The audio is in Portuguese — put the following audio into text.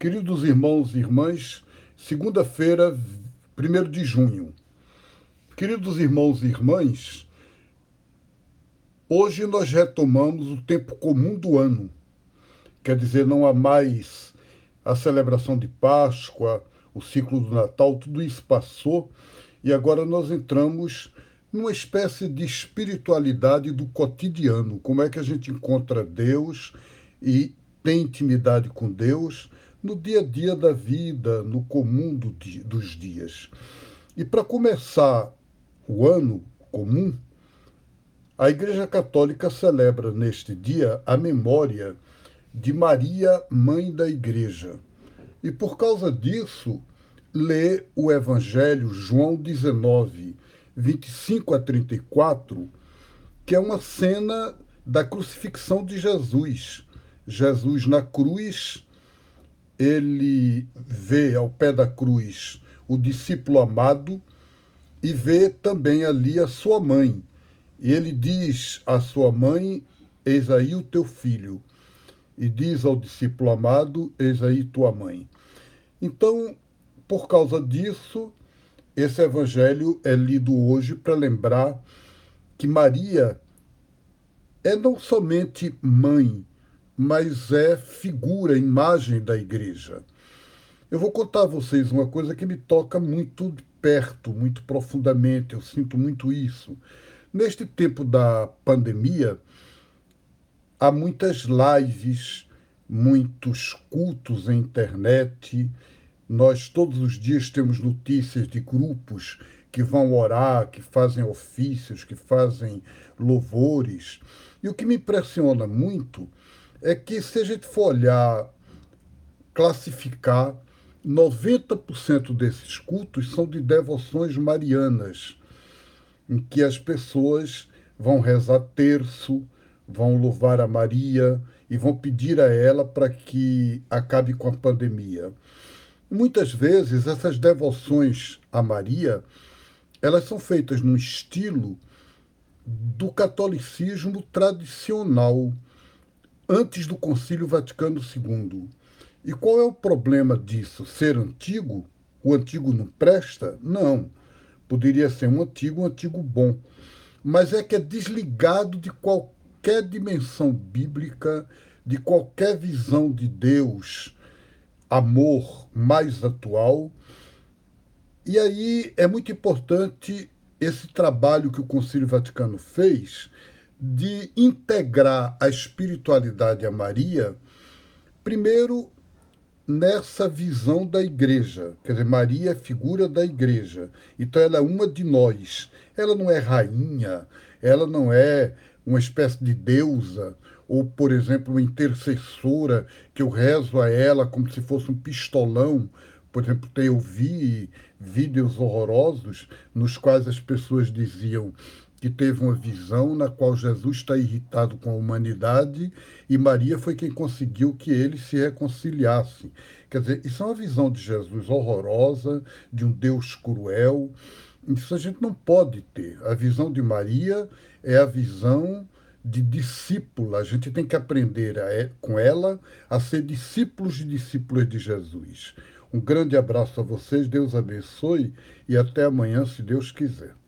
Queridos irmãos e irmãs, segunda-feira, 1 de junho. Queridos irmãos e irmãs, hoje nós retomamos o tempo comum do ano. Quer dizer, não há mais a celebração de Páscoa, o ciclo do Natal, tudo isso passou e agora nós entramos numa espécie de espiritualidade do cotidiano. Como é que a gente encontra Deus e tem intimidade com Deus no dia a dia da vida, no comum do dia, dos dias. E para começar o ano comum, a Igreja Católica celebra neste dia a memória de Maria, mãe da Igreja. E por causa disso, lê o Evangelho João 19, 25 a 34, que é uma cena da crucifixão de Jesus. Jesus na cruz ele vê ao pé da cruz o discípulo amado e vê também ali a sua mãe. E ele diz à sua mãe: Eis aí o teu filho. E diz ao discípulo amado: Eis aí tua mãe. Então, por causa disso, esse evangelho é lido hoje para lembrar que Maria é não somente mãe, mas é figura, imagem da igreja. Eu vou contar a vocês uma coisa que me toca muito perto, muito profundamente, eu sinto muito isso. Neste tempo da pandemia, há muitas lives, muitos cultos na internet. Nós todos os dias temos notícias de grupos que vão orar, que fazem ofícios, que fazem louvores. E o que me impressiona muito é que se a gente for olhar, classificar, 90% desses cultos são de devoções marianas, em que as pessoas vão rezar terço, vão louvar a Maria e vão pedir a ela para que acabe com a pandemia. Muitas vezes essas devoções a Maria, elas são feitas no estilo do catolicismo tradicional, antes do Concílio Vaticano II. E qual é o problema disso? Ser antigo? O antigo não presta? Não. Poderia ser um antigo, um antigo bom. Mas é que é desligado de qualquer dimensão bíblica, de qualquer visão de Deus, amor mais atual. E aí é muito importante esse trabalho que o Concílio Vaticano fez de integrar a espiritualidade a Maria, primeiro nessa visão da igreja. Quer dizer, Maria é figura da igreja. Então ela é uma de nós. Ela não é rainha, ela não é uma espécie de deusa, ou, por exemplo, uma intercessora que eu rezo a ela como se fosse um pistolão. Por exemplo, eu vi vídeos horrorosos nos quais as pessoas diziam que teve uma visão na qual Jesus está irritado com a humanidade e Maria foi quem conseguiu que ele se reconciliasse. Quer dizer, isso é uma visão de Jesus horrorosa, de um Deus cruel. Isso a gente não pode ter. A visão de Maria é a visão de discípula. A gente tem que aprender a, com ela a ser discípulos de discípulos de Jesus. Um grande abraço a vocês, Deus abençoe e até amanhã, se Deus quiser.